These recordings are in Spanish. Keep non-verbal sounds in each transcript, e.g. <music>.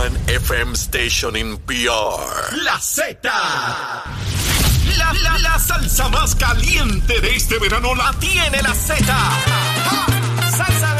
one FM station in PR. La Z. La, la, la salsa más caliente de este verano la tiene la Z. Salsa de la buena.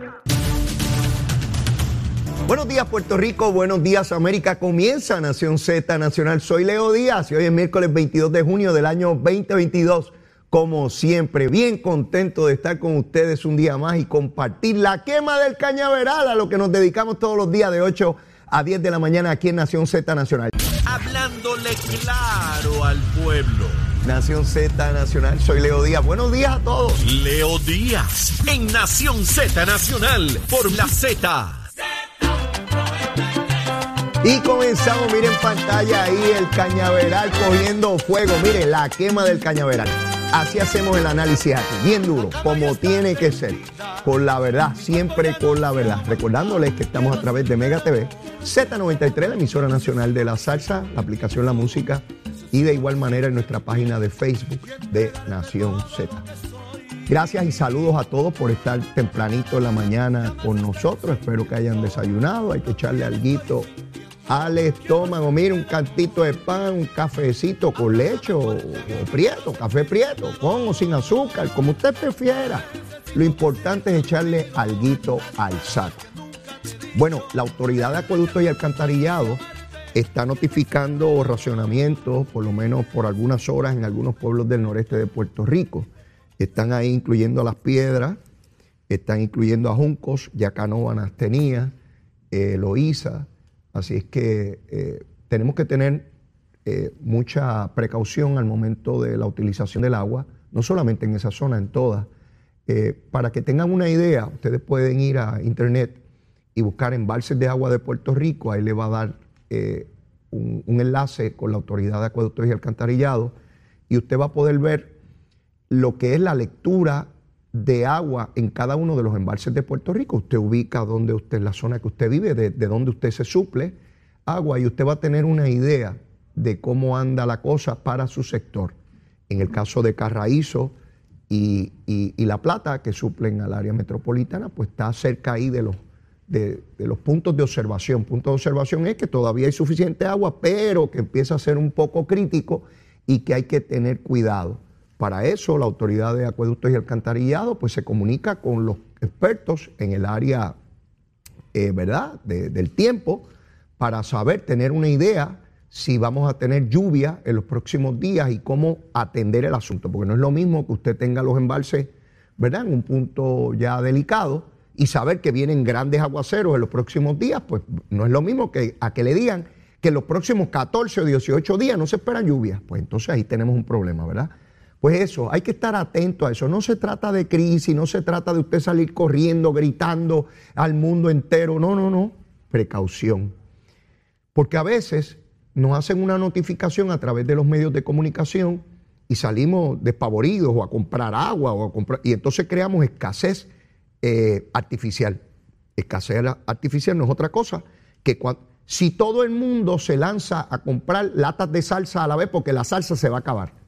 Buenos días Puerto Rico, buenos días América. Comienza Nación Z Nacional. Soy Leo Díaz y hoy es miércoles 22 de junio del año 2022. Como siempre, bien contento de estar con ustedes un día más y compartir la quema del cañaveral a lo que nos dedicamos todos los días de 8 a 10 de la mañana aquí en Nación Z Nacional. Hablándole claro al pueblo. Nación Z Nacional, soy Leo Díaz. Buenos días a todos. Leo Díaz en Nación Z Nacional por la Z. Y comenzamos, miren pantalla ahí el cañaveral cogiendo fuego. Miren la quema del cañaveral. Así hacemos el análisis aquí, bien duro, como tiene que ser. Con la verdad, siempre con la verdad. Recordándoles que estamos a través de Mega TV, Z93, la emisora nacional de la salsa, la aplicación La Música y de igual manera en nuestra página de Facebook de Nación Z. Gracias y saludos a todos por estar tempranito en la mañana con nosotros. Espero que hayan desayunado. Hay que echarle alguito al estómago. Mire, un cantito de pan, un cafecito con leche o, o prieto, café prieto, con o sin azúcar, como usted prefiera. Lo importante es echarle alguito al saco. Bueno, la autoridad de acueducto y alcantarillado está notificando racionamientos, por lo menos por algunas horas, en algunos pueblos del noreste de Puerto Rico. Están ahí incluyendo Las Piedras, están incluyendo a Juncos, Yacanova, Nastenía, eh, Loíza. Así es que eh, tenemos que tener eh, mucha precaución al momento de la utilización del agua, no solamente en esa zona, en todas. Eh, para que tengan una idea, ustedes pueden ir a internet y buscar embalses de agua de Puerto Rico, ahí le va a dar eh, un, un enlace con la Autoridad de Acueductos y Alcantarillado, y usted va a poder ver lo que es la lectura de agua en cada uno de los embalses de Puerto Rico. Usted ubica dónde usted, la zona que usted vive, de, de dónde usted se suple agua, y usted va a tener una idea de cómo anda la cosa para su sector. En el caso de Carraízo y, y- La Plata, que suplen al área metropolitana, pues está cerca ahí de los, de los puntos de observación. Punto de observación es que todavía hay suficiente agua, pero que empieza a ser un poco crítico y que hay que tener cuidado. Para eso, la Autoridad de Acueductos y Alcantarillado pues, se comunica con los expertos en el área eh, ¿verdad? De- del tiempo para saber, tener una idea si vamos a tener lluvia en los próximos días y cómo atender el asunto, porque no es lo mismo que usted tenga los embalses, ¿verdad? En un punto ya delicado y saber que vienen grandes aguaceros en los próximos días, pues no es lo mismo que a que le digan que en los próximos 14 o 18 días no se esperan lluvias, pues entonces ahí tenemos un problema, ¿verdad? Pues eso, hay que estar atento a eso. No se trata de crisis, no se trata de usted salir corriendo, gritando al mundo entero. No, no, no. Precaución. Porque a veces nos hacen una notificación a través de los medios de comunicación y salimos despavoridos o a comprar agua o a comprar. Y entonces creamos escasez eh, artificial. Escasez artificial no es otra cosa que cuan- si todo el mundo se lanza a comprar latas de salsa a la vez porque la salsa se va a acabar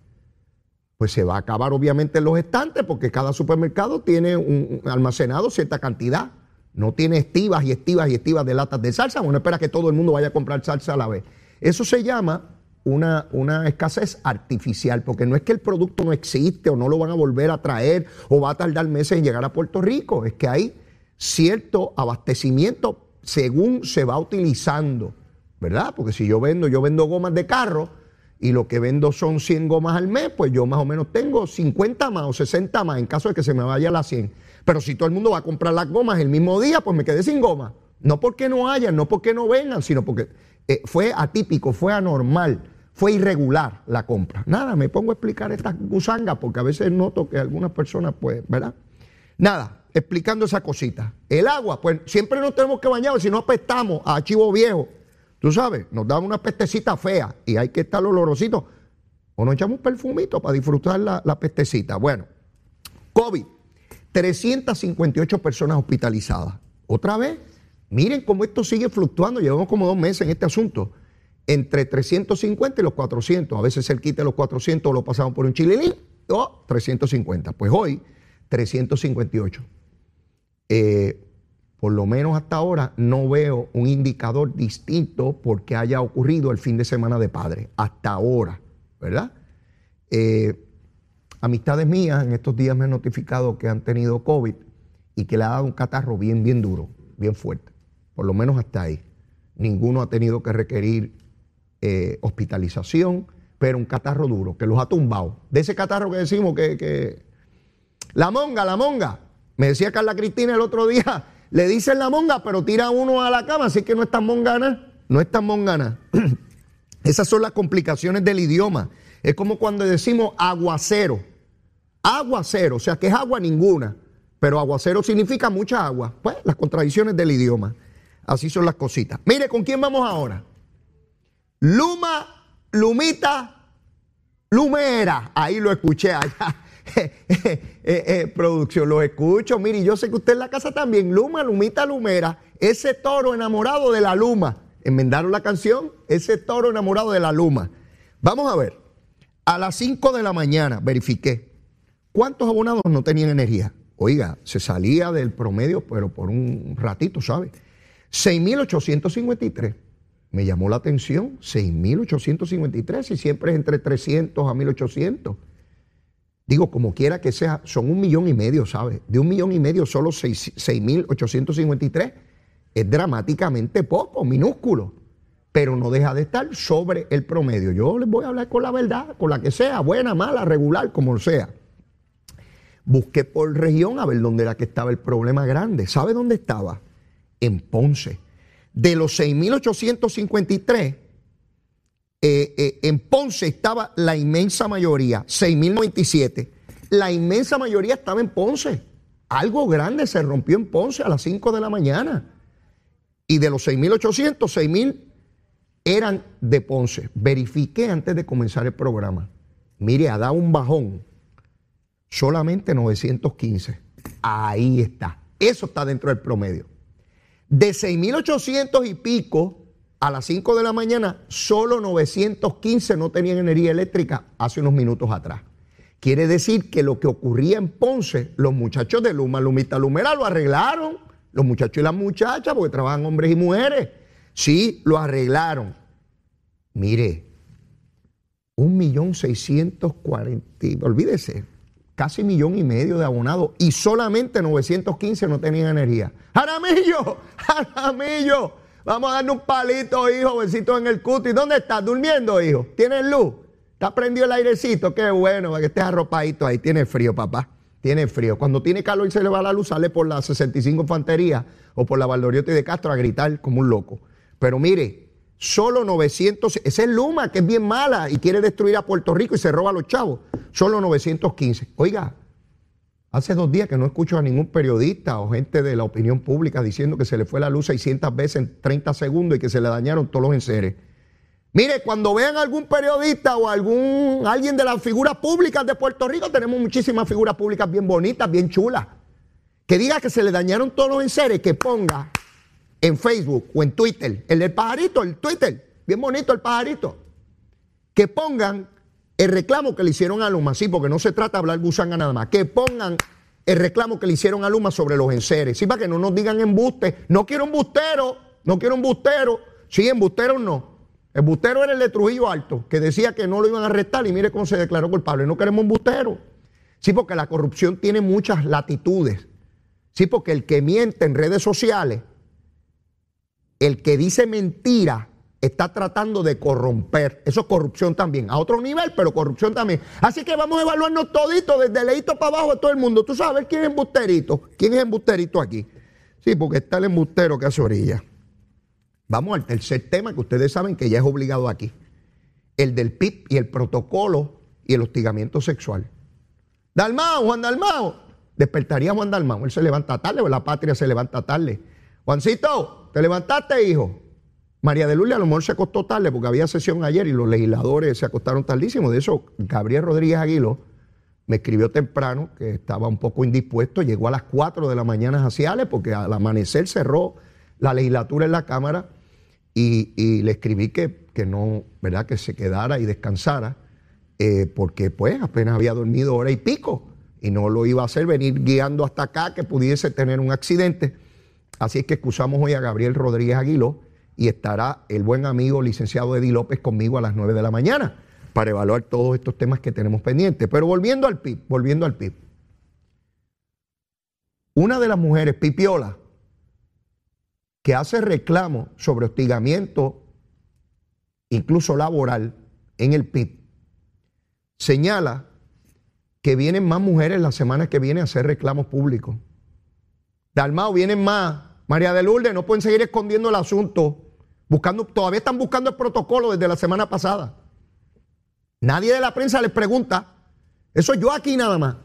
pues se va a acabar obviamente en los estantes porque cada supermercado tiene un almacenado cierta cantidad. No tiene estivas y estivas y estivas de latas de salsa. Bueno, espera que todo el mundo vaya a comprar salsa a la vez. Eso se llama una, una escasez artificial, porque no es que el producto no existe o no lo van a volver a traer o va a tardar meses en llegar a Puerto Rico. Es que hay cierto abastecimiento según se va utilizando, ¿verdad? Porque si yo vendo, yo vendo gomas de carro y lo que vendo son 100 gomas al mes, pues yo más o menos tengo 50 más o 60 más en caso de que se me vaya las 100. Pero si todo el mundo va a comprar las gomas el mismo día, pues me quedé sin gomas. No porque no hayan, no porque no vengan, sino porque eh, fue atípico, fue anormal, fue irregular la compra. Nada, me pongo a explicar estas gusangas porque a veces noto que algunas personas, pues, ¿verdad? Nada, explicando esa cosita. El agua, pues siempre nos tenemos que bañar, si no apestamos a chivo viejo. Tú sabes, nos da una pestecita fea y hay que estar olorosito. O nos echamos un perfumito para disfrutar la, la pestecita. Bueno, COVID, 358 personas hospitalizadas. Otra vez, miren cómo esto sigue fluctuando. Llevamos como dos meses en este asunto. Entre 350 y los 400. A veces cerquita de los 400 lo pasamos por un chililín o 350. Pues hoy, 358. Eh, por lo menos hasta ahora no veo un indicador distinto porque haya ocurrido el fin de semana de padre. Hasta ahora, ¿verdad? Eh, amistades mías en estos días me han notificado que han tenido COVID y que le ha dado un catarro bien, bien duro, bien fuerte. Por lo menos hasta ahí. Ninguno ha tenido que requerir eh, hospitalización, pero un catarro duro, que los ha tumbado. De ese catarro que decimos que, que... La monga, la monga. Me decía Carla Cristina el otro día, le dicen la monga, pero tira uno a la cama, así que no es tan mongana, no es tan mongana. <clears throat> Esas son las complicaciones del idioma. Es como cuando decimos aguacero. Aguacero, o sea que es agua ninguna, pero aguacero significa mucha agua. Pues las contradicciones del idioma. Así son las cositas. Mire, ¿con quién vamos ahora? Luma, Lumita, Lumera. Ahí lo escuché allá. <laughs> Eh, eh, producción, lo escucho. Mire, yo sé que usted en la casa también. Luma, Lumita, Lumera. Ese toro enamorado de la Luma. Enmendaron la canción. Ese toro enamorado de la Luma. Vamos a ver. A las 5 de la mañana verifiqué. ¿Cuántos abonados no tenían energía? Oiga, se salía del promedio, pero por un ratito, ¿sabe? 6.853 me llamó la atención, 6.853 y siempre es entre 300 a 1.800. Digo, como quiera que sea, son un millón y medio, ¿sabes? De un millón y medio, solo 6.853 es dramáticamente poco, minúsculo, pero no deja de estar sobre el promedio. Yo les voy a hablar con la verdad, con la que sea, buena, mala, regular, como sea. Busqué por región a ver dónde era que estaba el problema grande. ¿Sabe dónde estaba? En Ponce de los 6.853, eh, eh, en Ponce estaba la inmensa mayoría, 6.097. La inmensa mayoría estaba en Ponce. Algo grande se rompió en Ponce a las 5 de la mañana. Y de los 6.800, 6.000 eran de Ponce. Verifiqué antes de comenzar el programa. Mire, ha dado un bajón. Solamente 915. Ahí está. Eso está dentro del promedio. De 6.800 y pico a las 5 de la mañana, solo 915 no tenían energía eléctrica hace unos minutos atrás. Quiere decir que lo que ocurría en Ponce, los muchachos de Luma, Lumita, Lumera lo arreglaron. Los muchachos y las muchachas, porque trabajan hombres y mujeres. Sí, lo arreglaron. Mire, un millón seiscientos cuarenta, olvídese, casi millón y medio de abonados y solamente 915 no tenían energía. ¡Jaramillo! ¡Jaramillo! Vamos a darle un palito, hijo, besito en el cuti. ¿Dónde estás? ¿Durmiendo, hijo? ¿Tienes luz? ¿Está prendido el airecito? Qué bueno, para que estés arropadito ahí. Tiene frío, papá. Tiene frío. Cuando tiene calor y se le va la luz, sale por la 65 Infantería o por la Valdoriotti de Castro a gritar como un loco. Pero mire, solo 900, esa es Luma, que es bien mala y quiere destruir a Puerto Rico y se roba a los chavos. Solo 915. Oiga, hace dos días que no escucho a ningún periodista o gente de la opinión pública diciendo que se le fue la luz 600 veces en 30 segundos y que se le dañaron todos los enseres. Mire, cuando vean algún periodista o algún alguien de las figuras públicas de Puerto Rico, tenemos muchísimas figuras públicas bien bonitas, bien chulas, que diga que se le dañaron todos los enseres, que ponga en Facebook o en Twitter, el del pajarito, el Twitter, bien bonito el pajarito, que pongan el reclamo que le hicieron a Luma, sí, porque no se trata de hablar gusanga nada más, que pongan el reclamo que le hicieron a Luma sobre los enseres, sí, para que no nos digan embuste, no quiero un bustero, no quiero un bustero, sí, embusteros no. El bustero era el de Trujillo Alto, que decía que no lo iban a arrestar y mire cómo se declaró culpable. No queremos un bustero. Sí, porque la corrupción tiene muchas latitudes. Sí, porque el que miente en redes sociales el que dice mentira está tratando de corromper. Eso es corrupción también, a otro nivel, pero corrupción también. Así que vamos a evaluarnos todito, desde leíto para abajo de todo el mundo. Tú sabes quién es embusterito. ¿Quién es embusterito aquí? Sí, porque está el embustero que hace orilla. Vamos al tercer tema que ustedes saben que ya es obligado aquí. El del PIB y el protocolo y el hostigamiento sexual. Dalmao, Juan Dalmao. despertaría a Juan Dalmau. Él se levanta tarde, o la patria se levanta tarde. Juancito, ¿te levantaste, hijo? María de Lourdes a lo mejor se acostó tarde porque había sesión ayer y los legisladores se acostaron tardísimo. De eso, Gabriel Rodríguez Aguilo me escribió temprano que estaba un poco indispuesto. Llegó a las 4 de la mañana jaciales porque al amanecer cerró la legislatura en la Cámara y, le escribí que, que, no, ¿verdad? Que se quedara y descansara eh, porque pues apenas había dormido hora y pico y no lo iba a hacer venir guiando hasta acá que pudiese tener un accidente. Así es que excusamos hoy a Gabriel Rodríguez Aguiló y estará el buen amigo licenciado Eddie López conmigo a las 9 de la mañana para evaluar todos estos temas que tenemos pendientes. Pero volviendo al PIB, volviendo al PIB. Una de las mujeres, Pipiola, que hace reclamo sobre hostigamiento, incluso laboral, en el PIB, señala que vienen más mujeres la semana que viene a hacer reclamos públicos. Dalmao, vienen más. María de Lourdes, no pueden seguir escondiendo el asunto. Buscando, todavía están buscando el protocolo desde la semana pasada. Nadie de la prensa les pregunta. Eso yo aquí nada más.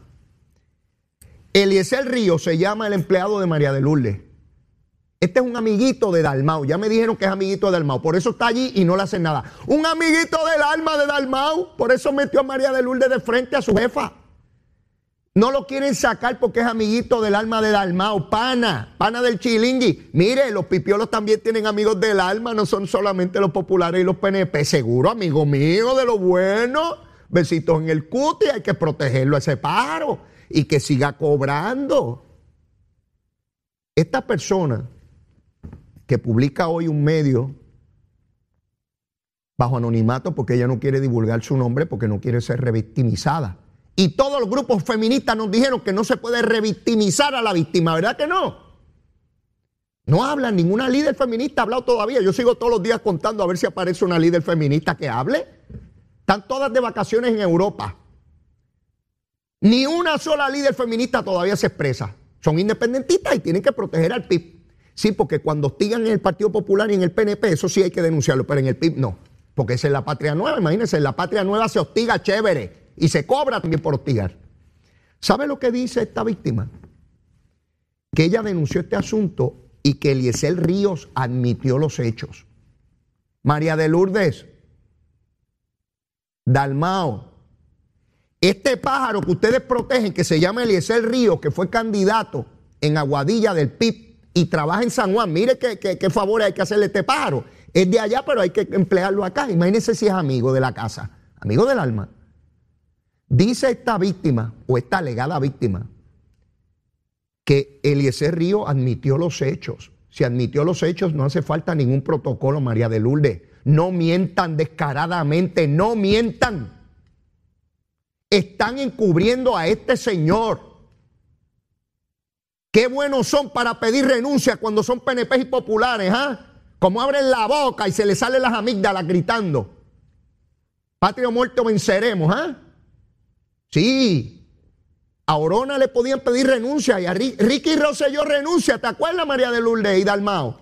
Eliezer Río se llama el empleado de María de Lourdes. Este es un amiguito de Dalmau. Ya me dijeron que es amiguito de Dalmau. Por eso está allí y no le hacen nada. Un amiguito del alma de Dalmau. Por eso metió a María de Lourdes de frente a su jefa. No lo quieren sacar porque es amiguito del alma de Dalmau, pana, pana del chilingui. Mire, los pipiolos también tienen amigos del alma, no son solamente los populares y los PNP. Seguro, amigo mío, de lo bueno. Besitos en el cuti, hay que protegerlo a ese paro y que siga cobrando. Esta persona que publica hoy un medio bajo anonimato porque ella no quiere divulgar su nombre porque no quiere ser revictimizada y todos los grupos feministas nos dijeron que no se puede revictimizar a la víctima, ¿verdad que no? No hablan, ninguna líder feminista ha hablado todavía. Yo sigo todos los días contando a ver si aparece una líder feminista que hable. Están todas de vacaciones en Europa. Ni una sola líder feminista todavía se expresa. Son independentistas y tienen que proteger al PIB. Sí, porque cuando hostigan en el Partido Popular y en el PNP, eso sí hay que denunciarlo, pero en el PIB no. Porque esa es la patria nueva, imagínense, en la patria nueva se hostiga chévere y se cobra también por hostigar. ¿Sabe lo que dice esta víctima? Que ella denunció este asunto y que Eliezer Ríos admitió los hechos. María de Lourdes, Dalmao, este pájaro que ustedes protegen, que se llama Eliezer Ríos, que fue candidato en Aguadilla del PIB y trabaja en San Juan, mire qué, qué, favor hay que hacerle a este pájaro. Es de allá, pero hay que emplearlo acá. Imagínense si es amigo de la casa, amigo del alma. Dice esta víctima o esta alegada víctima que Eliezer Río admitió los hechos. Si admitió los hechos, no hace falta ningún protocolo, María de Lourdes. No mientan descaradamente, no mientan. Están encubriendo a este señor. Qué buenos son para pedir renuncia cuando son PNP y populares, ¿ah? Como abren la boca y se les salen las amígdalas gritando. Patria o muerto venceremos, ¿ah? Sí. A Orona le podían pedir renuncia y a Ricky Rosselló renuncia. ¿Te acuerdas, María de Lourdes y Dalmao?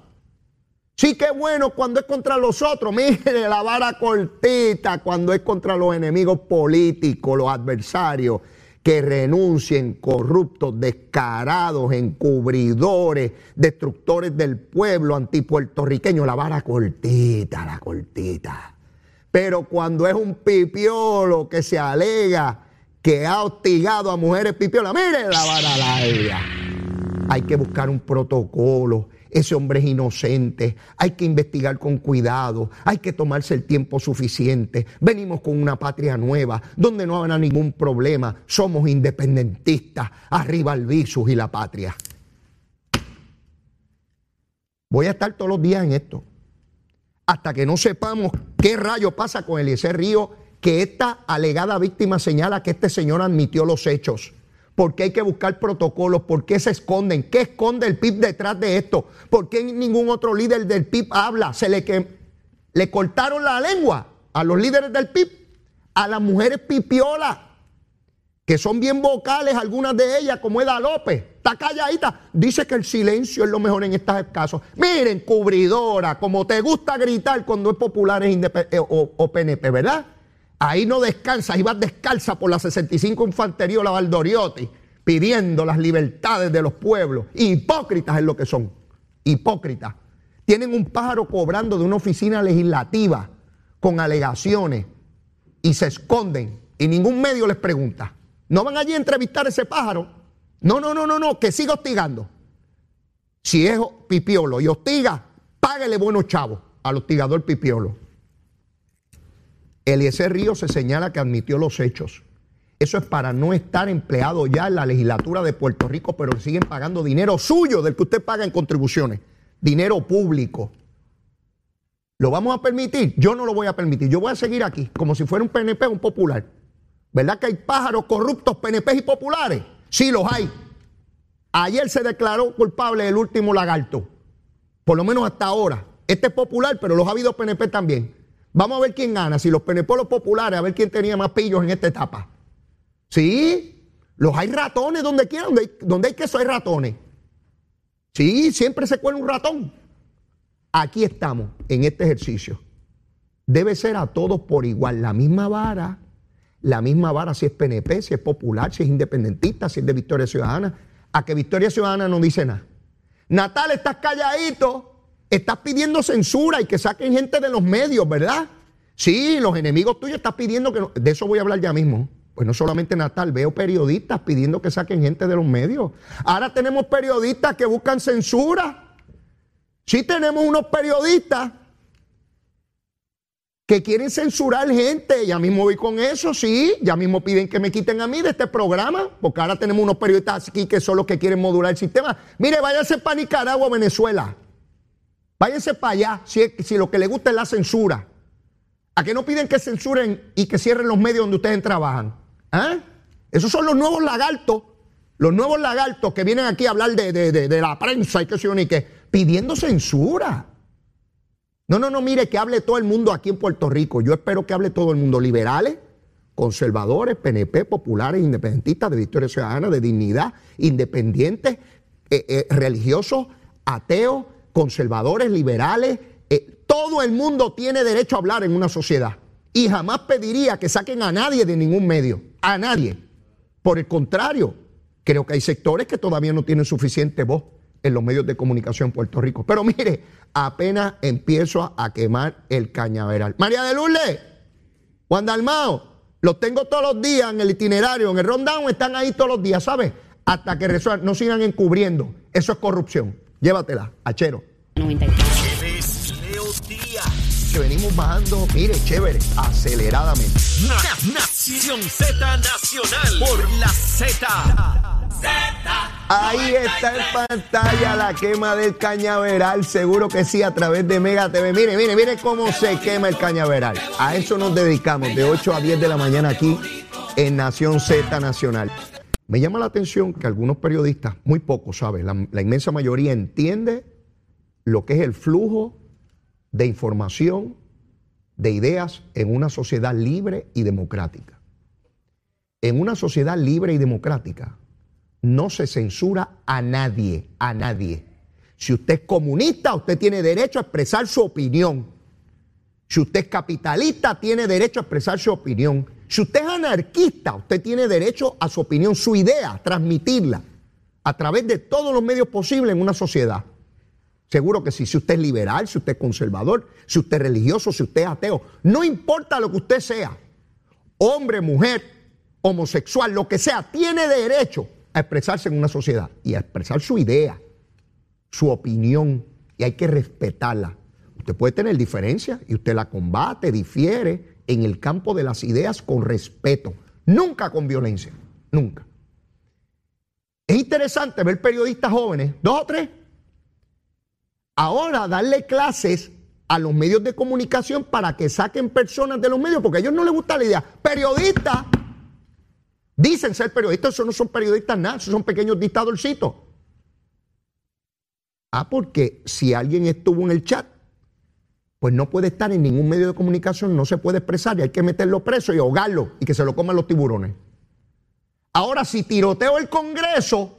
Sí, qué bueno cuando es contra los otros. Mire, la vara cortita cuando es contra los enemigos políticos, los adversarios que renuncien, corruptos, descarados, encubridores, destructores del pueblo antipuertorriqueño. La vara cortita, la cortita. Pero cuando es un pipiolo que se alega que ha hostigado a mujeres pipiolas. Mire la vara larga. Hay que buscar un protocolo. Ese hombre es inocente. Hay que investigar con cuidado. Hay que tomarse el tiempo suficiente. Venimos con una patria nueva donde no habrá ningún problema. Somos independentistas. Arriba el visus y la patria. Voy a estar todos los días en esto. Hasta que no sepamos qué rayo pasa con Eliezer Río que esta alegada víctima señala que este señor admitió los hechos. ¿Por qué hay que buscar protocolos? ¿Por qué se esconden? ¿Qué esconde el PIB detrás de esto? ¿Por qué ningún otro líder del PIB habla? Se le, que, le cortaron la lengua a los líderes del PIB, a las mujeres pipiolas, que son bien vocales, algunas de ellas, como Eda López, está calladita. Dice que el silencio es lo mejor en estos casos. Miren, cubridora, como te gusta gritar cuando es popular eh, o, o PNP, ¿verdad? Ahí no descansa, ahí vas descalza por la 65 Infantería o la Valdoriotti. pidiendo las libertades de los pueblos. Hipócritas es lo que son. Hipócritas. Tienen un pájaro cobrando de una oficina legislativa con alegaciones y se esconden y ningún medio les pregunta. No van allí a entrevistar a ese pájaro. No, no, no, no, no, que siga hostigando. Si es pipiolo y hostiga, páguele buenos chavos al hostigador pipiolo. Eliezer Río se señala que admitió los hechos. Eso es para no estar empleado ya en la legislatura de Puerto Rico, pero siguen pagando dinero suyo del que usted paga en contribuciones, dinero público. ¿Lo vamos a permitir? Yo no lo voy a permitir. Yo voy a seguir aquí como si fuera un PNP, un popular. ¿Verdad que hay pájaros corruptos, PNP y populares? Sí, los hay. Ayer se declaró culpable el último lagarto, por lo menos hasta ahora. Este es popular, pero los ha habido PNP también. Vamos a ver quién gana, si los PNP o los populares, a ver quién tenía más pillos en esta etapa. Sí, los hay ratones donde quiera, donde hay, donde hay queso hay ratones. Sí, siempre se cuela un ratón. Aquí estamos, en este ejercicio. Debe ser a todos por igual, la misma vara, la misma vara si es PNP, si es popular, si es independentista, si es de Victoria Ciudadana. A que Victoria Ciudadana no dice nada. Natal, estás calladito, estás pidiendo censura y que saquen gente de los medios, ¿verdad? Sí, los enemigos tuyos estás pidiendo que... de eso voy a hablar ya mismo. Pues no solamente Natal, veo periodistas pidiendo que saquen gente de los medios. Ahora tenemos periodistas que buscan censura. Sí tenemos unos periodistas que quieren censurar gente. Ya mismo voy con eso, sí. Ya mismo piden que me quiten a mí de este programa, porque ahora tenemos unos periodistas aquí que son los que quieren modular el sistema. Mire, váyanse para Nicaragua Venezuela. Váyanse para allá si, lo que les gusta es la censura. ¿A qué no piden que censuren y que cierren los medios donde ustedes trabajan? ¿Ah? Esos son los nuevos lagartos, los nuevos lagartos que vienen aquí a hablar de, la prensa y qué sé yo, ni qué, pidiendo censura. No, no, no, mire que hable todo el mundo aquí en Puerto Rico. Yo espero que hable todo el mundo, liberales, conservadores, PNP, populares, independentistas, de Victoria Ciudadana, de dignidad, independientes, eh, eh, religiosos, ateos, conservadores, liberales. Eh, todo el mundo tiene derecho a hablar en una sociedad. Y jamás pediría que saquen a nadie de ningún medio a nadie. Por el contrario, creo que hay sectores que todavía no tienen suficiente voz en los medios de comunicación en Puerto Rico. Pero mire, apenas empiezo a quemar el cañaveral. María de Lourdes, Juan Dalmao, los tengo todos los días en el itinerario, en el rundown, están ahí todos los días, ¿sabes? Hasta que resuelvan, no sigan encubriendo. Eso es corrupción. Llévatela, achero venimos bajando, mire, chévere, aceleradamente. Nación Z Nacional por la Z. Ahí está en pantalla la quema del cañaveral, seguro que sí, a través de Mega TV. Mire, mire, mire cómo se quema el cañaveral. A eso nos dedicamos de 8 a 10 de la mañana aquí en Nación Z Nacional. Me llama la atención que algunos periodistas, muy pocos, ¿sabes? La, la inmensa mayoría entiende lo que es el flujo de información, de ideas en una sociedad libre y democrática. En una sociedad libre y democrática no se censura a nadie, a nadie. Si usted es comunista, usted tiene derecho a expresar su opinión. Si usted es capitalista, tiene derecho a expresar su opinión. Si usted es anarquista, usted tiene derecho a su opinión, su idea, transmitirla a través de todos los medios posibles en una sociedad. Seguro que sí, si usted es liberal, si usted es conservador, si usted es religioso, si usted es ateo, no importa lo que usted sea, hombre, mujer, homosexual, lo que sea, tiene derecho a expresarse en una sociedad y a expresar su idea, su opinión, y hay que respetarla. Usted puede tener diferencias y usted la combate, difiere en el campo de las ideas con respeto, nunca con violencia, nunca. Es interesante ver periodistas jóvenes, dos o tres, ahora darle clases a los medios de comunicación para que saquen personas de los medios, porque a ellos no les gusta la idea. Periodistas, dicen ser periodistas, eso no son periodistas nada, esos son pequeños dictadorcitos. Ah, porque si alguien estuvo en el chat, pues no puede estar en ningún medio de comunicación, no se puede expresar y hay que meterlo preso y ahogarlo y que se lo coman los tiburones. Ahora, si tiroteo el Congreso,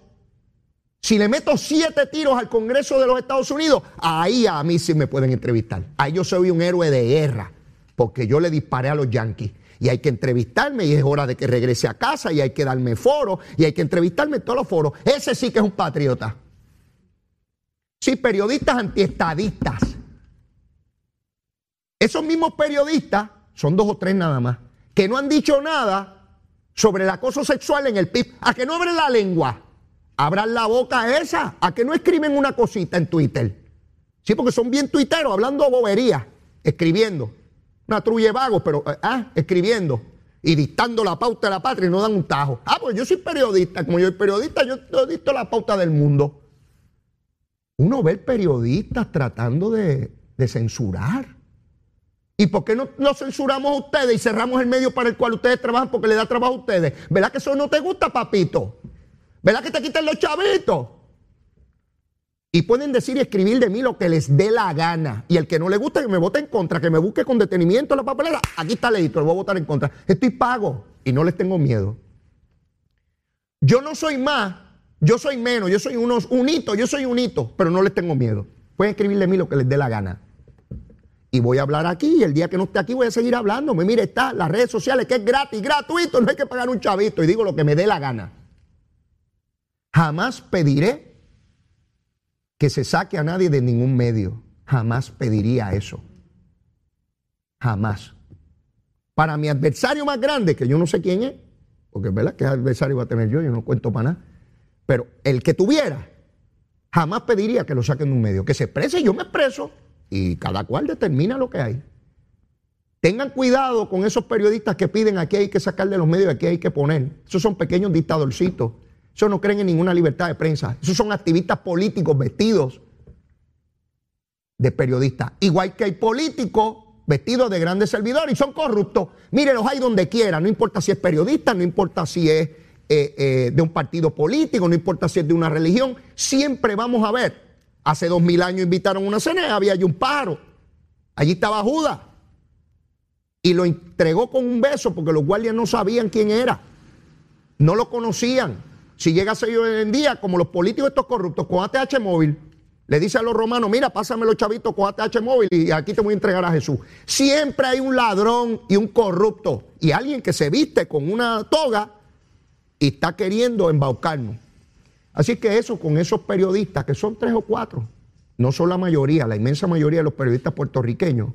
si le meto siete tiros al Congreso de los Estados Unidos, ahí a mí sí me pueden entrevistar. Ahí yo soy un héroe de guerra, porque yo le disparé a los yanquis. y hay que entrevistarme y es hora de que regrese a casa y hay que darme foro y hay que entrevistarme en todos los foros. Ese sí que es un patriota. Sí, periodistas antiestadistas. Esos mismos periodistas, son dos o tres nada más, que no han dicho nada sobre el acoso sexual en el PIB. A que no abren la lengua, abran la boca esa, a que no escriben una cosita en Twitter. Sí, porque son bien tuiteros, hablando boberías, escribiendo. Una trulla vago, pero eh, ah, escribiendo y dictando la pauta de la patria y no dan un tajo. Ah, pues yo soy periodista. Como yo soy periodista, yo dicto la pauta del mundo. Uno ve periodistas tratando de, censurar. ¿Y por qué no, no, censuramos a ustedes y cerramos el medio para el cual ustedes trabajan porque le da trabajo a ustedes? ¿Verdad que eso no te gusta, papito? ¿Verdad que te quitan los chavitos? Y pueden decir y escribir de mí lo que les dé la gana. Y el que no le guste, que me vote en contra, que me busque con detenimiento la papelera. Aquí está leído, lo voy a votar en contra. Estoy pago y no les tengo miedo. Yo no soy más, yo soy menos, yo soy unos, un hito, yo soy un hito, pero no les tengo miedo. Pueden escribir de mí lo que les dé la gana. Y voy a hablar aquí y el día que no esté aquí voy a seguir hablando. Mire, está las redes sociales que es gratis, gratuito, no hay que pagar un chavito. Y digo lo que me dé la gana. Jamás pediré que se saque a nadie de ningún medio. Jamás pediría eso. Jamás. Para mi adversario más grande, que yo no sé quién es, porque es verdad que adversario va a tener yo, yo no cuento para nada, pero el que tuviera, jamás pediría que lo saquen de un medio. Que se exprese, yo me expreso y cada cual determina lo que hay. Tengan cuidado con esos periodistas que piden aquí hay que sacar de los medios, aquí hay que poner. Esos son pequeños dictadorcitos eso no creen en ninguna libertad de prensa. Esos son activistas políticos vestidos de periodistas. Igual que hay políticos vestidos de grandes servidores y son corruptos. Mire, los hay donde quiera. No importa si es periodista, no importa si es eh, eh, de un partido político, no importa si es de una religión. Siempre vamos a ver. Hace dos mil años invitaron una cena había allí un pájaro. Allí estaba Judas. Y lo entregó con un beso porque los guardias no sabían quién era. No lo conocían. Si llega a ser hoy en día, como los políticos estos corruptos, con ATH móvil, le dice a los romanos, mira, pásame los chavitos con ATH móvil y aquí te voy a entregar a Jesús. Siempre hay un ladrón y un corrupto y alguien que se viste con una toga y está queriendo embaucarnos. Así que eso con esos periodistas, que son tres o cuatro, no son la mayoría, la inmensa mayoría de los periodistas puertorriqueños,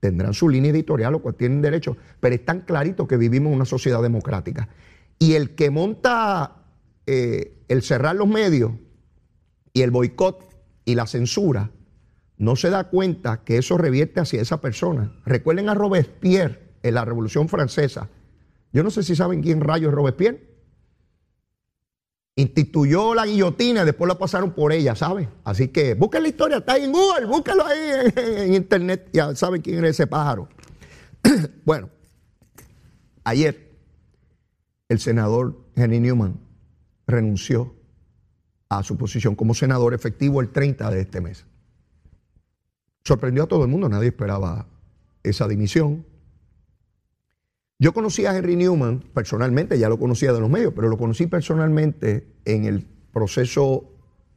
tendrán su línea editorial, o tienen derecho, pero están claritos que vivimos en una sociedad democrática. Y el que monta eh, el cerrar los medios y el boicot y la censura, no se da cuenta que eso revierte hacia esa persona. Recuerden a Robespierre en la Revolución Francesa. Yo no sé si saben quién rayo es Robespierre. Instituyó la guillotina después la pasaron por ella, ¿sabe? Así que busquen la historia, está ahí en Google, búsquenlo ahí en, internet, ya saben quién es ese pájaro. <clears throat> bueno, ayer el senador Henry Newman renunció a su posición como senador efectivo el 30 de este mes. Sorprendió a todo el mundo, nadie esperaba esa dimisión. Yo conocí a Henry Newman personalmente, ya lo conocía de los medios, pero lo conocí personalmente en el proceso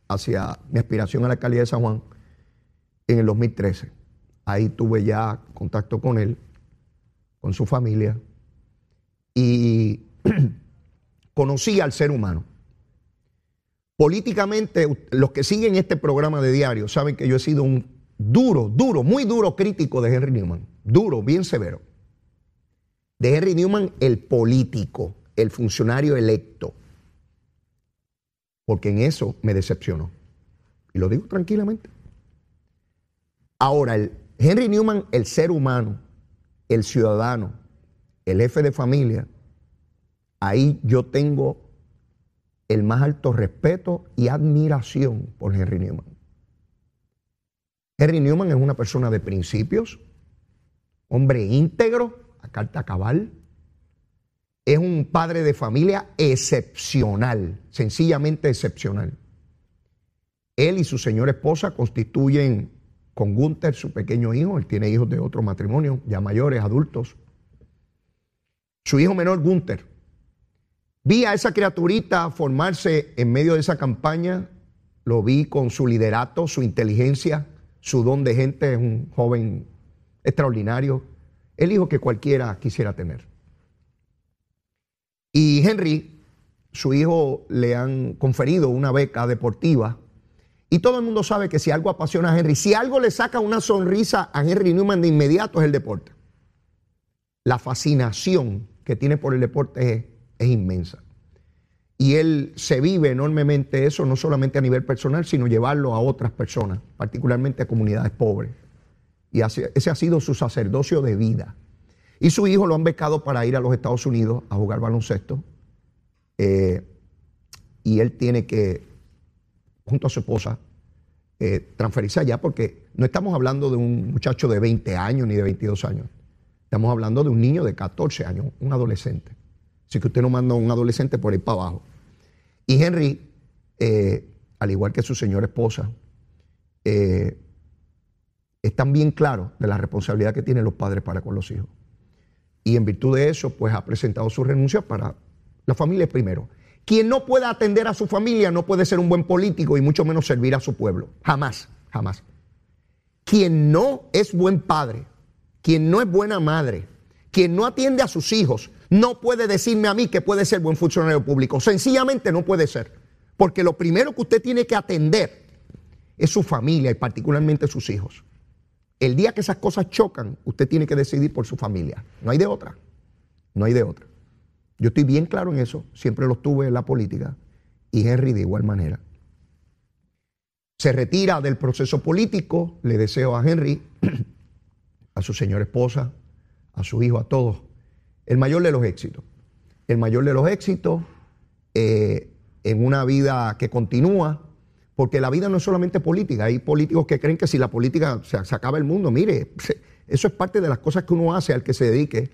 hacia mi aspiración a la alcaldía de San Juan en el 2013. Ahí tuve ya contacto con él, con su familia, y <clears throat> conocí al ser humano. Políticamente, los que siguen este programa de diario saben que yo he sido un duro, duro, muy duro crítico de Henry Newman. Duro, bien severo. De Henry Newman, el político, el funcionario electo. Porque en eso me decepcionó. Y lo digo tranquilamente. Ahora, Henry Newman, el ser humano, el ciudadano, el jefe de familia, ahí yo tengo el más alto respeto y admiración por Henry Newman. Henry Newman es una persona de principios, hombre íntegro, a carta cabal, es un padre de familia excepcional, sencillamente excepcional. Él y su señora esposa constituyen con Gunther su pequeño hijo, él tiene hijos de otro matrimonio, ya mayores, adultos. Su hijo menor, Gunther, Vi a esa criaturita formarse en medio de esa campaña, lo vi con su liderato, su inteligencia, su don de gente, es un joven extraordinario, el hijo que cualquiera quisiera tener. Y Henry, su hijo, le han conferido una beca deportiva. Y todo el mundo sabe que si algo apasiona a Henry, si algo le saca una sonrisa a Henry Newman de inmediato es el deporte. La fascinación que tiene por el deporte es, inmensa. Y él se vive enormemente eso, no solamente a nivel personal, sino llevarlo a otras personas, particularmente a comunidades pobres. Y ese ha sido su sacerdocio de vida. Y su hijo lo han becado para ir a los Estados Unidos a jugar baloncesto. Eh, y él tiene que, junto a su esposa, eh, transferirse allá porque no estamos hablando de un muchacho de 20 años ni de 22 años. Estamos hablando de un niño de 14 años, un adolescente. Así que usted no manda a un adolescente por ahí para abajo. Y Henry, eh, al igual que su señora esposa, están bien claros de la responsabilidad que tienen los padres para con los hijos. Y en virtud de eso, pues ha presentado su renuncia para la familia primero. Quien no pueda atender a su familia no puede ser un buen político y mucho menos servir a su pueblo. Jamás, jamás. Quien no es buen padre, quien no es buena madre, quien no atiende a sus hijos, no puede decirme a mí que puede ser buen funcionario público. Sencillamente no puede ser. Porque lo primero que usted tiene que atender es su familia y particularmente sus hijos. El día que esas cosas chocan, usted tiene que decidir por su familia. No hay de otra. No hay de otra. Yo estoy bien claro en eso. Siempre lo tuve en la política. Y Henry de igual manera. Se retira del proceso político. Le deseo a Henry, <clears throat> a su señora esposa, a su hijo, a todos, el mayor de los éxitos. El mayor de los éxitos eh, en una vida que continúa porque la vida no es solamente política. Hay políticos que creen que si la política se, acaba el mundo, mire, eso es parte de las cosas que uno hace al que se dedique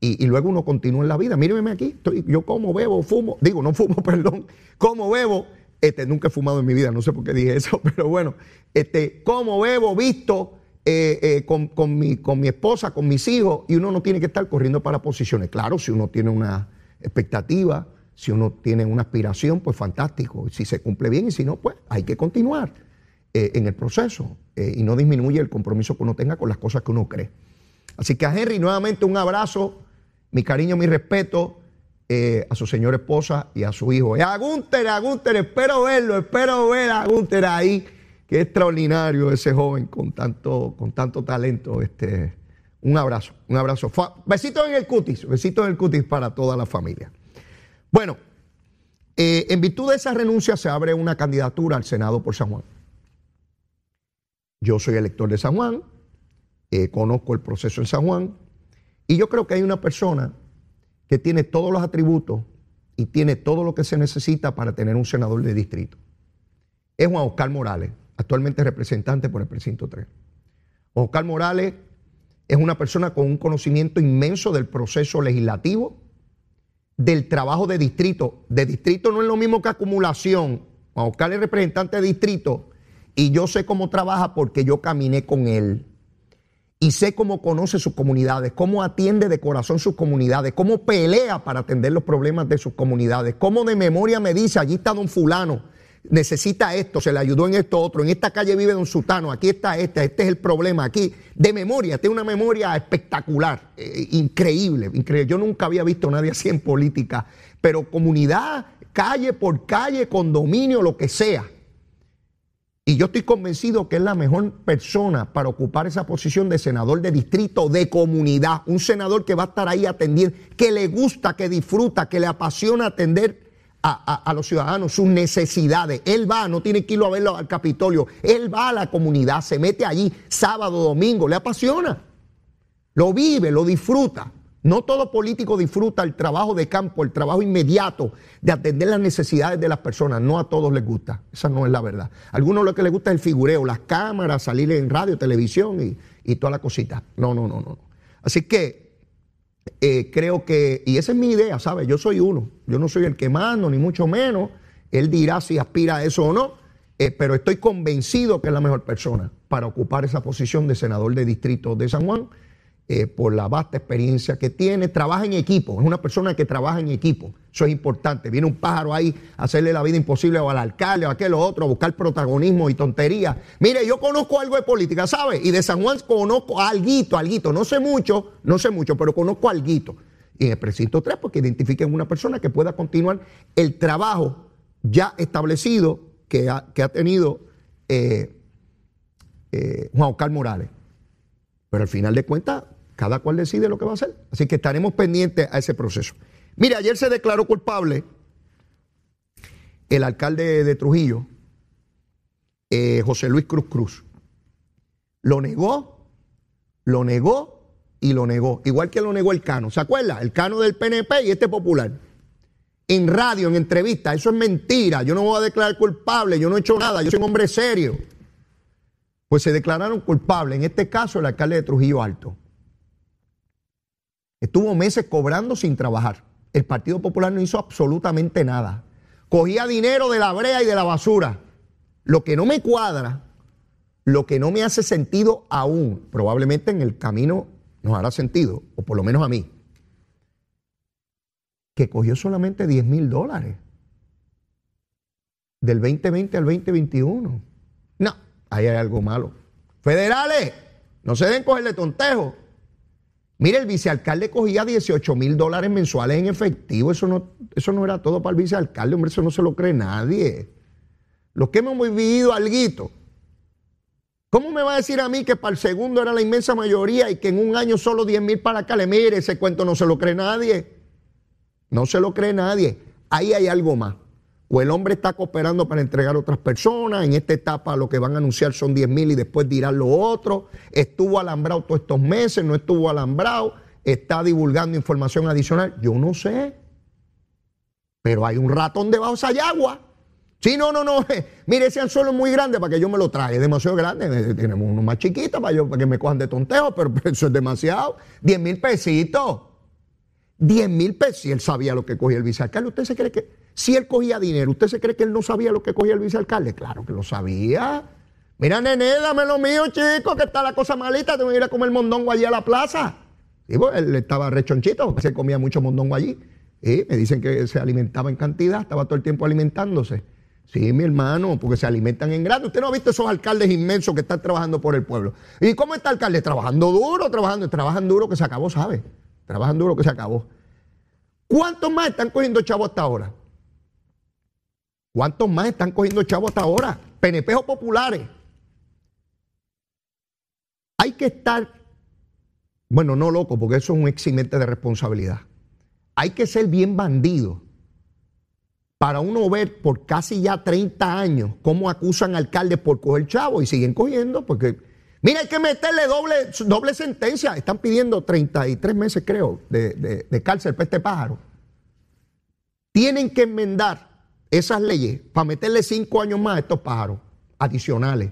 y, luego uno continúa en la vida. Míreme aquí, yo como, bebo, fumo, digo, no fumo, <laughs> perdón, como, bebo. Este, nunca he fumado en mi vida, no sé por qué dije eso, <laughs> pero bueno, este, como, bebo, visto, eh, eh, con, con, mi, con mi esposa, con mis hijos, y uno no tiene que estar corriendo para posiciones. Claro, si uno tiene una expectativa, si uno tiene una aspiración, pues fantástico. Si se cumple bien y si no, pues hay que continuar eh, en el proceso eh, y no disminuye el compromiso que uno tenga con las cosas que uno cree. Así que a Henry nuevamente un abrazo, mi cariño, mi respeto eh, a su señora esposa y a su hijo. a Gunter, a Gunter, espero verlo, espero ver a Gunter ahí. Qué extraordinario ese joven con tanto, con tanto talento. Este, un abrazo, un abrazo. Besitos en el cutis, besitos en el cutis para toda la familia. Bueno, eh, en virtud de esa renuncia se abre una candidatura al Senado por San Juan. Yo soy elector de San Juan, eh, conozco el proceso en San Juan, y yo creo que hay una persona que tiene todos los atributos y tiene todo lo que se necesita para tener un senador de distrito. Es Juan Oscar Morales, actualmente representante por el precinto 3. Juan Oscar Morales es una persona con un conocimiento inmenso del proceso legislativo, del trabajo de distrito. De distrito no es lo mismo que acumulación. Juan Oscar es representante de distrito y yo sé cómo trabaja porque yo caminé con él. Y sé cómo conoce sus comunidades, cómo atiende de corazón sus comunidades, cómo pelea para atender los problemas de sus comunidades, cómo de memoria me dice, allí está don fulano, necesita esto, se le ayudó en esto otro, en esta calle vive don Sutano, aquí está este, este es el problema, aquí, de memoria, tiene una memoria espectacular, eh, increíble, increíble. Yo nunca había visto a nadie así en política, pero comunidad, calle por calle, condominio, lo que sea. Y yo estoy convencido que es la mejor persona para ocupar esa posición de senador de distrito, de comunidad. Un senador que va a estar ahí atendiendo, que le gusta, que disfruta, que le apasiona atender a, los ciudadanos, sus necesidades. Él va, no tiene que ir a verlo al Capitolio. Él va a la comunidad, se mete allí sábado, domingo, le apasiona. Lo vive, lo disfruta. No todo político disfruta el trabajo de campo, el trabajo inmediato de atender las necesidades de las personas. No a todos les gusta. Esa no es la verdad. A algunos lo que les gusta es el figureo, las cámaras, salir en radio, televisión y, y toda la cosita. No, no, no, no. Así que eh, creo que, y esa es mi idea, ¿sabes? Yo soy uno, yo no soy el que mando, ni mucho menos. Él dirá si aspira a eso o no, eh, pero estoy convencido que es la mejor persona para ocupar esa posición de senador de distrito de San Juan eh, por la vasta experiencia que tiene. Trabaja en equipo, es una persona que trabaja en equipo. Eso es importante. Viene un pájaro ahí a hacerle la vida imposible al alcalde o a aquel o otro, a buscar protagonismo y tontería. Mire, yo conozco algo de política, ¿sabe? Y de San Juan conozco alguito, alguito. No sé mucho, no sé mucho, pero conozco alguito. Y en el precinto 3, porque identifiquen una persona que pueda continuar el trabajo ya establecido que ha, que ha tenido eh, eh, Juan Oscar Morales. Pero al final de cuentas, cada cual decide lo que va a hacer. Así que estaremos pendientes a ese proceso. Mire, ayer se declaró culpable el alcalde de Trujillo, eh, José Luis Cruz Cruz. Lo negó, lo negó y lo negó. Igual que lo negó el Cano. ¿Se acuerda? El Cano del PNP y este popular. En radio, en entrevista, eso es mentira. Yo no voy a declarar culpable, yo no he hecho nada, yo soy un hombre serio. Pues se declararon culpables, en este caso el alcalde de Trujillo Alto. Estuvo meses cobrando sin trabajar. El Partido Popular no hizo absolutamente nada. Cogía dinero de la brea y de la basura. Lo que no me cuadra, lo que no me hace sentido aún, probablemente en el camino nos hará sentido, o por lo menos a mí, que cogió solamente 10 mil dólares del 2020 al 2021. No, ahí hay algo malo. Federales, no se den cogerle tontejo. Mire, el vicealcalde cogía 18 mil dólares mensuales en efectivo. Eso no, eso no era todo para el vicealcalde, hombre, eso no se lo cree nadie. Los que hemos vivido algo. ¿Cómo me va a decir a mí que para el segundo era la inmensa mayoría y que en un año solo 10 mil para acá? Le mire, ese cuento no se lo cree nadie. No se lo cree nadie. Ahí hay algo más. O el hombre está cooperando para entregar a otras personas. En esta etapa lo que van a anunciar son 10 mil y después dirán lo otro. Estuvo alambrado todos estos meses, no estuvo alambrado. Está divulgando información adicional. Yo no sé. Pero hay un ratón debajo de esa agua. Sí, no, no, no. <laughs> Mire, ese anzuelo es muy grande para que yo me lo traje. Es demasiado grande. Tenemos uno más chiquito para, yo, para que me cojan de tonteo, <laughs> pero eso es demasiado. 10 mil pesitos. 10 mil pesos. Y él sabía lo que cogía el vicealcalde. ¿Usted se cree que si él cogía dinero, usted se cree que él no sabía lo que cogía el vicealcalde? Claro que lo sabía. Mira, nene, dame lo mío, chico, que está la cosa malita. Te voy a ir a comer mondongo allí a la plaza. Y pues, él estaba rechonchito, se comía mucho mondongo allí. Y me dicen que se alimentaba en cantidad, estaba todo el tiempo alimentándose. Sí, mi hermano, porque se alimentan en grande. Usted no ha visto esos alcaldes inmensos que están trabajando por el pueblo. ¿Y cómo está el alcalde? Trabajando duro, trabajando, trabajan duro que se acabó, ¿sabe? Trabajan duro que se acabó. ¿Cuántos más están cogiendo chavo hasta ahora? ¿Cuántos más están cogiendo chavo hasta ahora? PNP populares. Hay que estar, bueno, no loco, porque eso es un eximente de responsabilidad. Hay que ser bien bandido para uno ver por casi ya 30 años cómo acusan alcaldes por coger chavo y siguen cogiendo, porque Mira, hay que meterle doble, doble sentencia. Están pidiendo 33 meses, creo, de cárcel para este pájaro. Tienen que enmendar esas leyes para meterle 5 años más a estos pájaros adicionales.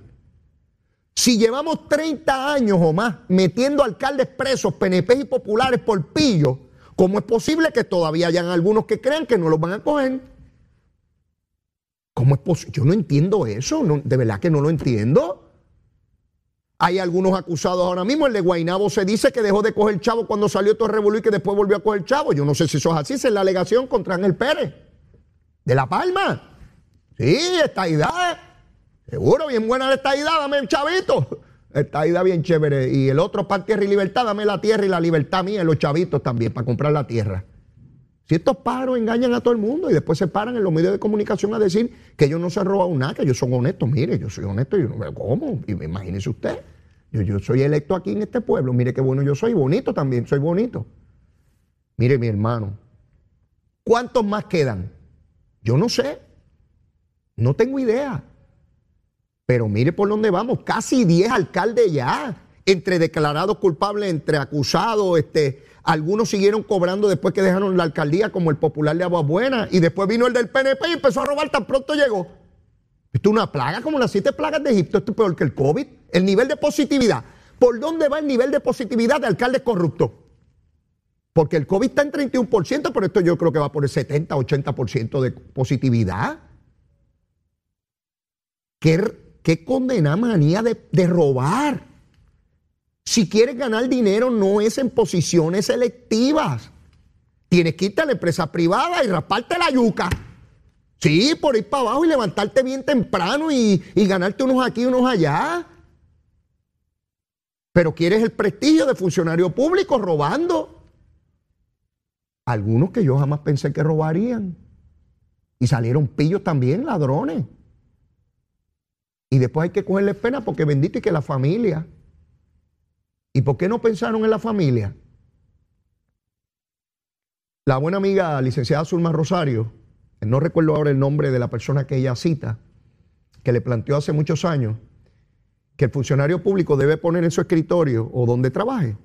Si llevamos 30 años o más metiendo alcaldes presos, PNP y populares por pillo, ¿cómo es posible que todavía hayan algunos que crean que no los van a coger? ¿Cómo es posible? Yo no entiendo eso, de verdad que no lo entiendo. Hay algunos acusados ahora mismo. El de Guainabo se dice que dejó de coger chavo cuando salió todo revolú y que después volvió a coger chavo. Yo no sé si eso es así. Es la alegación contra Ángel Pérez. De La Palma. Sí, esta idea. Seguro, bien buena esta idea. Dame el chavito. Esta idea bien chévere. Y el otro para tierra y libertad. Dame la tierra y la libertad mía y los chavitos también para comprar la tierra. Si estos pájaros engañan a todo el mundo y después se paran en los medios de comunicación a decir que ellos no se han robado nada, que ellos son honestos. Mire, yo soy honesto. Yo, ¿Cómo? Imagínese usted. Yo, soy electo aquí en este pueblo. Mire qué bueno yo soy. Bonito también, soy bonito. Mire, mi hermano. ¿Cuántos más quedan? Yo no sé. No tengo idea. Pero mire por dónde vamos. Casi 10 alcaldes ya. Entre declarados culpables, entre acusados. Este, algunos siguieron cobrando después que dejaron la alcaldía, como el popular de Aguas Buenas. Y después vino el del PNP y empezó a robar tan pronto llegó. Esto es una plaga como las siete plagas de Egipto. Esto es peor que el COVID. El nivel de positividad. ¿Por dónde va el nivel de positividad de alcaldes corruptos? Porque el COVID está en 31%, pero esto yo creo que va por el 70, 80% de positividad. ¿Qué, qué condena manía de, robar? Si quieres ganar dinero, no es en posiciones selectivas. Tienes que irte a la empresa privada y rasparte la yuca. Sí, por ir para abajo y levantarte bien temprano y, ganarte unos aquí, unos allá. Pero quieres el prestigio de funcionario público robando. Algunos que yo jamás pensé que robarían. Y salieron pillos también, ladrones. Y después hay que cogerles pena porque bendito y que la familia. ¿Y por qué no pensaron en la familia? La buena amiga licenciada Zulma Rosario, no recuerdo ahora el nombre de la persona que ella cita, que le planteó hace muchos años que el funcionario público debe poner en su escritorio o donde trabaje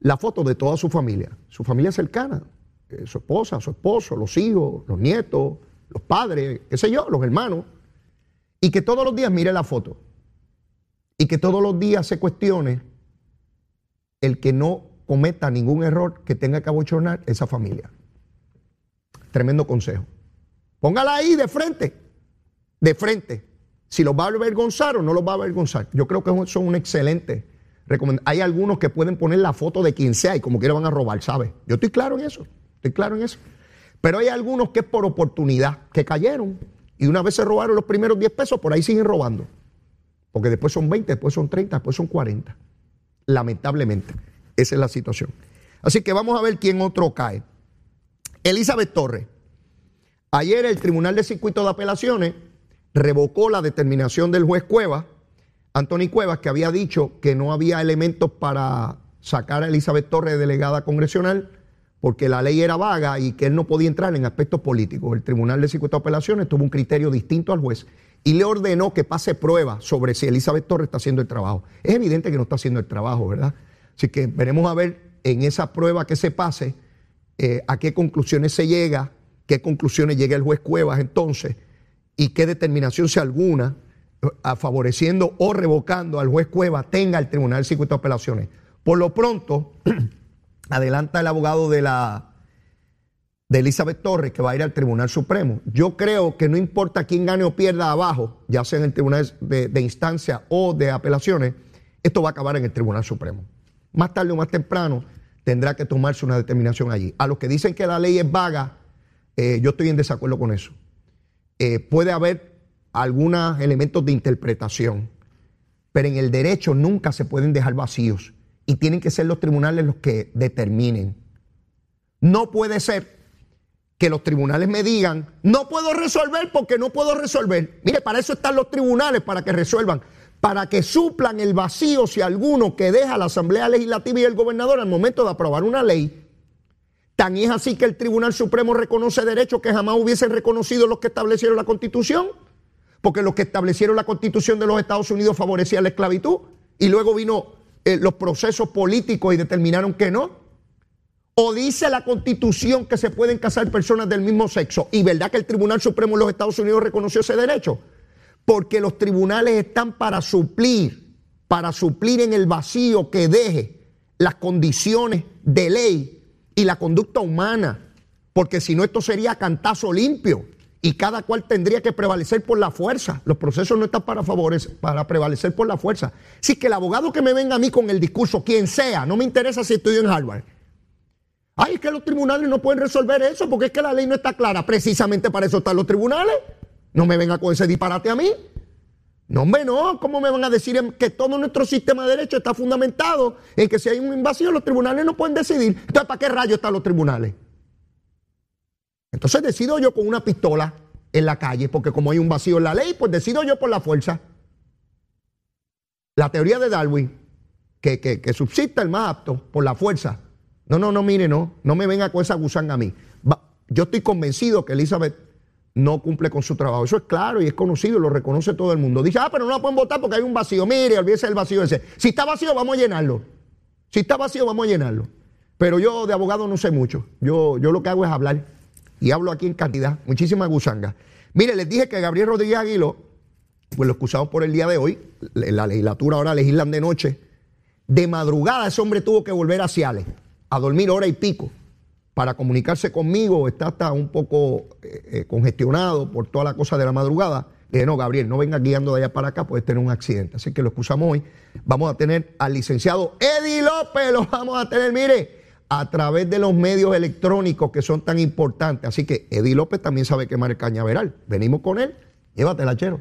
la foto de toda su familia, su familia cercana, eh, su esposa, su esposo, los hijos, los nietos, los padres, qué sé yo, los hermanos y que todos los días mire la foto y que todos los días se cuestione el que no cometa ningún error que tenga que abochornar esa familia. Tremendo consejo. Póngala ahí de frente, de frente. Si los va a avergonzar o no los va a avergonzar. Yo creo que son un excelente recomendación. Hay algunos que pueden poner la foto de quien sea y como quiera van a robar, ¿sabes? Yo estoy claro en eso, claro en eso. Pero hay algunos que por oportunidad, que cayeron y una vez se robaron los primeros 10 pesos, por ahí siguen robando. Porque después son 20, después son 30, después son 40. Lamentablemente, esa es la situación. Así que vamos a ver quién otro cae. Elizabeth Torres. Ayer el Tribunal de Circuito de Apelaciones revocó la determinación del juez Cuevas, Anthony Cuevas, que había dicho que no había elementos para sacar a Elizabeth Torres, delegada congresional, porque la ley era vaga y que él no podía entrar en aspectos políticos. El Tribunal de Circuito de Apelaciones tuvo un criterio distinto al juez y le ordenó que pase prueba sobre si Elizabeth Torres está haciendo el trabajo. Es evidente que no está haciendo el trabajo, ¿verdad? Así que veremos a ver en esa prueba que se pase eh, a qué conclusiones se llega, qué conclusiones llega el juez Cuevas entonces y qué determinación, si alguna, eh, favoreciendo o revocando al juez Cuevas tenga el Tribunal de Circuito de Apelaciones. Por lo pronto, <clears throat> adelanta el abogado de la de Elizabeth Torres que va a ir al Tribunal Supremo. Yo creo que no importa quién gane o pierda abajo, ya sea en el Tribunal de, Instancia o de Apelaciones, esto va a acabar en el Tribunal Supremo. Más tarde o más temprano tendrá que tomarse una determinación allí. A los que dicen que la ley es vaga, eh, yo estoy en desacuerdo con eso. Eh, puede haber algunos elementos de interpretación, pero en el derecho nunca se pueden dejar vacíos y tienen que ser los tribunales los que determinen. No puede ser que los tribunales me digan, no puedo resolver porque no puedo resolver. Mire, para eso están los tribunales, para que resuelvan, para que suplan el vacío si alguno que deja la Asamblea Legislativa y el gobernador al momento de aprobar una ley. Tan es así que el Tribunal Supremo reconoce derechos que jamás hubiesen reconocido los que establecieron la Constitución, porque los que establecieron la Constitución de los Estados Unidos favorecían la esclavitud y luego vino eh, los procesos políticos y determinaron que no? ¿O dice la constitución que se pueden casar personas del mismo sexo? ¿Y verdad que el Tribunal Supremo de los Estados Unidos reconoció ese derecho? Porque los tribunales están para suplir, para suplir en el vacío que deje las condiciones de ley y la conducta humana. Porque si no, esto sería cantazo limpio y cada cual tendría que prevalecer por la fuerza. Los procesos no están para favorecer, para prevalecer por la fuerza. Si que el abogado que me venga a mí con el discurso, quien sea, no me interesa si estudio en Harvard. Ay, es que los tribunales no pueden resolver eso porque es que la ley no está clara. Precisamente para eso están los tribunales. No me venga con ese disparate a mí. No, hombre, no. ¿Cómo me van a decir que todo nuestro sistema de derecho está fundamentado en que si hay un invasión, los tribunales no pueden decidir? Entonces, ¿para qué rayos están los tribunales? Entonces decido yo con una pistola en la calle, porque como hay un vacío en la ley, pues decido yo por la fuerza. La teoría de Darwin, que, subsista el más apto por la fuerza. No, no, no, mire, no, no me venga con esa gusanga a mí. yo estoy convencido que Elizabeth no cumple con su trabajo. Eso es claro y es conocido, lo reconoce todo el mundo. Dice, ah, pero no la pueden votar porque hay un vacío. Mire, olvídese el vacío ese. Si está vacío, vamos a llenarlo. Si está vacío, vamos a llenarlo. Pero yo de abogado no sé mucho. Yo, yo lo que hago es hablar y hablo aquí en cantidad, muchísimas gusangas. Mire, les dije que Gabriel Rodríguez Aguilo, pues lo excusamos por el día de hoy, la legislatura ahora legislan de noche, de madrugada ese hombre tuvo que volver a Ciales, a dormir hora y pico, para comunicarse conmigo, está hasta un poco eh, eh, congestionado por toda la cosa de la madrugada. Le dije, no, Gabriel, no venga guiando de allá para acá, puedes tener un accidente. Así que lo excusamos hoy. Vamos a tener al licenciado Eddie López, lo vamos a tener, mire, a través de los medios electrónicos que son tan importantes. Así que Eddie López también sabe quemar el cañaveral. Venimos con él. Llévatela, chero.